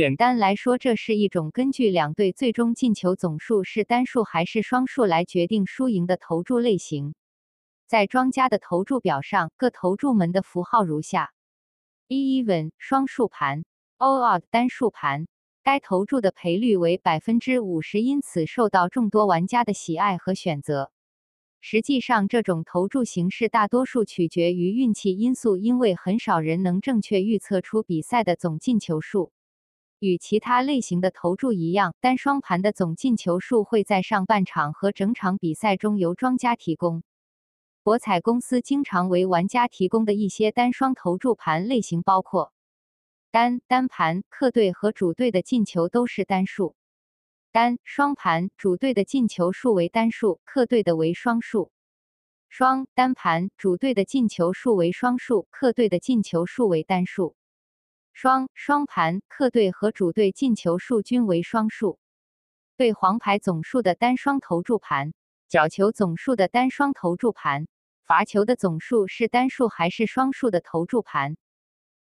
简单来说，这是一种根据两队最终进球总数是单数还是双数来决定输赢的投注类型。在庄家的投注表上，各投注门的符号如下：e even 双数盘 Odd 单数盘。该投注的赔率为百分之五十，因此受到众多玩家的喜爱和选择。实际上，这种投注形式大多数取决于运气因素，因为很少人能正确预测出比赛的总进球数。与其他类型的投注一样，单双盘的总进球数会在上半场和整场比赛中由庄家提供。博彩公司经常为玩家提供的一些单双投注盘类型包括。单单盘客队和主队的进球都是单数，单双盘主队的进球数为单数，客队的为双数。双单盘主队的进球数为双数，客队的进球数为单数。双双盘客队和主队进球数均为双数。对黄牌总数的单双投注盘，角球总数的单双投注盘，罚球的总数是单数还是双数的投注盘。